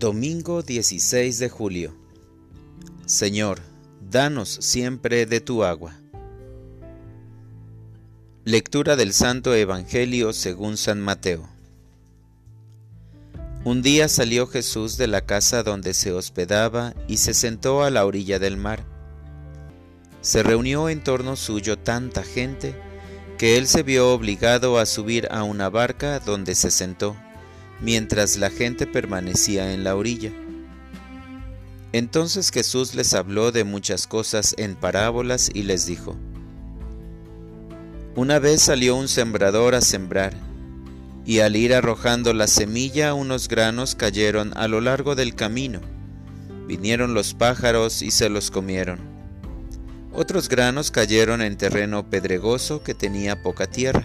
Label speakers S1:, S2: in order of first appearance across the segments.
S1: Domingo 16 de julio. Señor, danos siempre de tu agua. Lectura del Santo Evangelio según San Mateo. Un día salió Jesús de la casa donde se hospedaba y se sentó a la orilla del mar. Se reunió en torno suyo tanta gente que él se vio obligado a subir a una barca donde se sentó mientras la gente permanecía en la orilla. Entonces Jesús les habló de muchas cosas en parábolas y les dijo, Una vez salió un sembrador a sembrar, y al ir arrojando la semilla unos granos cayeron a lo largo del camino. Vinieron los pájaros y se los comieron. Otros granos cayeron en terreno pedregoso que tenía poca tierra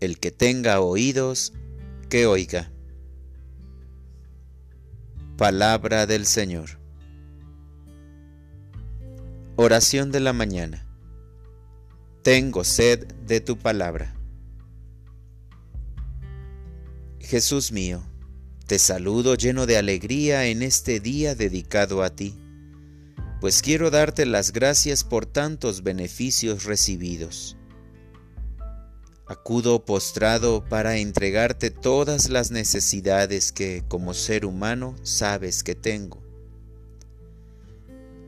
S1: El que tenga oídos, que oiga. Palabra del Señor. Oración de la mañana. Tengo sed de tu palabra. Jesús mío, te saludo lleno de alegría en este día dedicado a ti, pues quiero darte las gracias por tantos beneficios recibidos Acudo postrado para entregarte todas las necesidades que como ser humano sabes que tengo.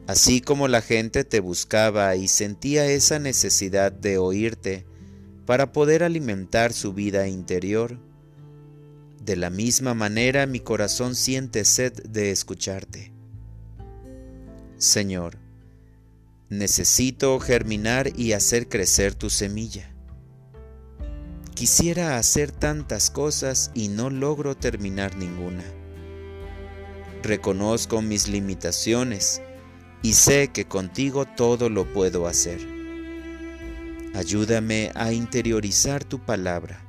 S1: Así como la gente te buscaba y sentía esa necesidad de oírte para poder alimentar su vida interior, de la misma manera mi corazón siente sed de escucharte. Señor, necesito germinar y hacer crecer tu semilla. Quisiera hacer tantas cosas y no logro terminar ninguna. Reconozco mis limitaciones y sé que contigo todo lo puedo hacer. Ayúdame a interiorizar tu palabra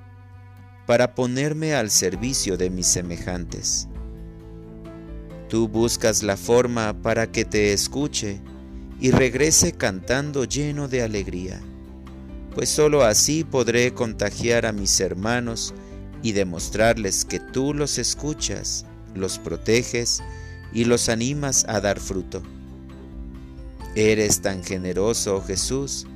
S1: para ponerme al servicio de mis semejantes. Tú buscas la forma para que te escuche y regrese cantando lleno de alegría pues sólo así podré contagiar a mis hermanos y demostrarles que tú los escuchas, los proteges y los animas a dar fruto. Eres tan generoso, Jesús,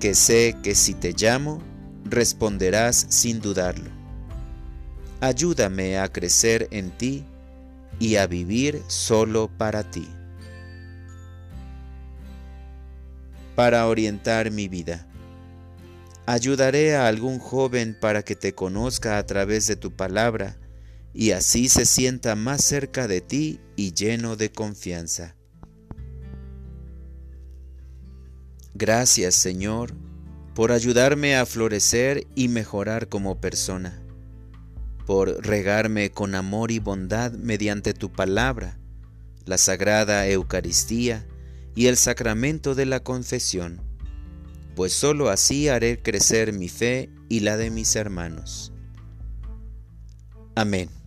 S1: que sé que si te llamo, responderás sin dudarlo. Ayúdame a crecer en ti y a vivir solo para ti. Para orientar mi vida. Ayudaré a algún joven para que te conozca a través de tu palabra y así se sienta más cerca de ti y lleno de confianza. Gracias Señor por ayudarme a florecer y mejorar como persona, por regarme con amor y bondad mediante tu palabra, la sagrada Eucaristía y el sacramento de la confesión pues sólo así haré crecer mi fe y la de mis hermanos. Amén.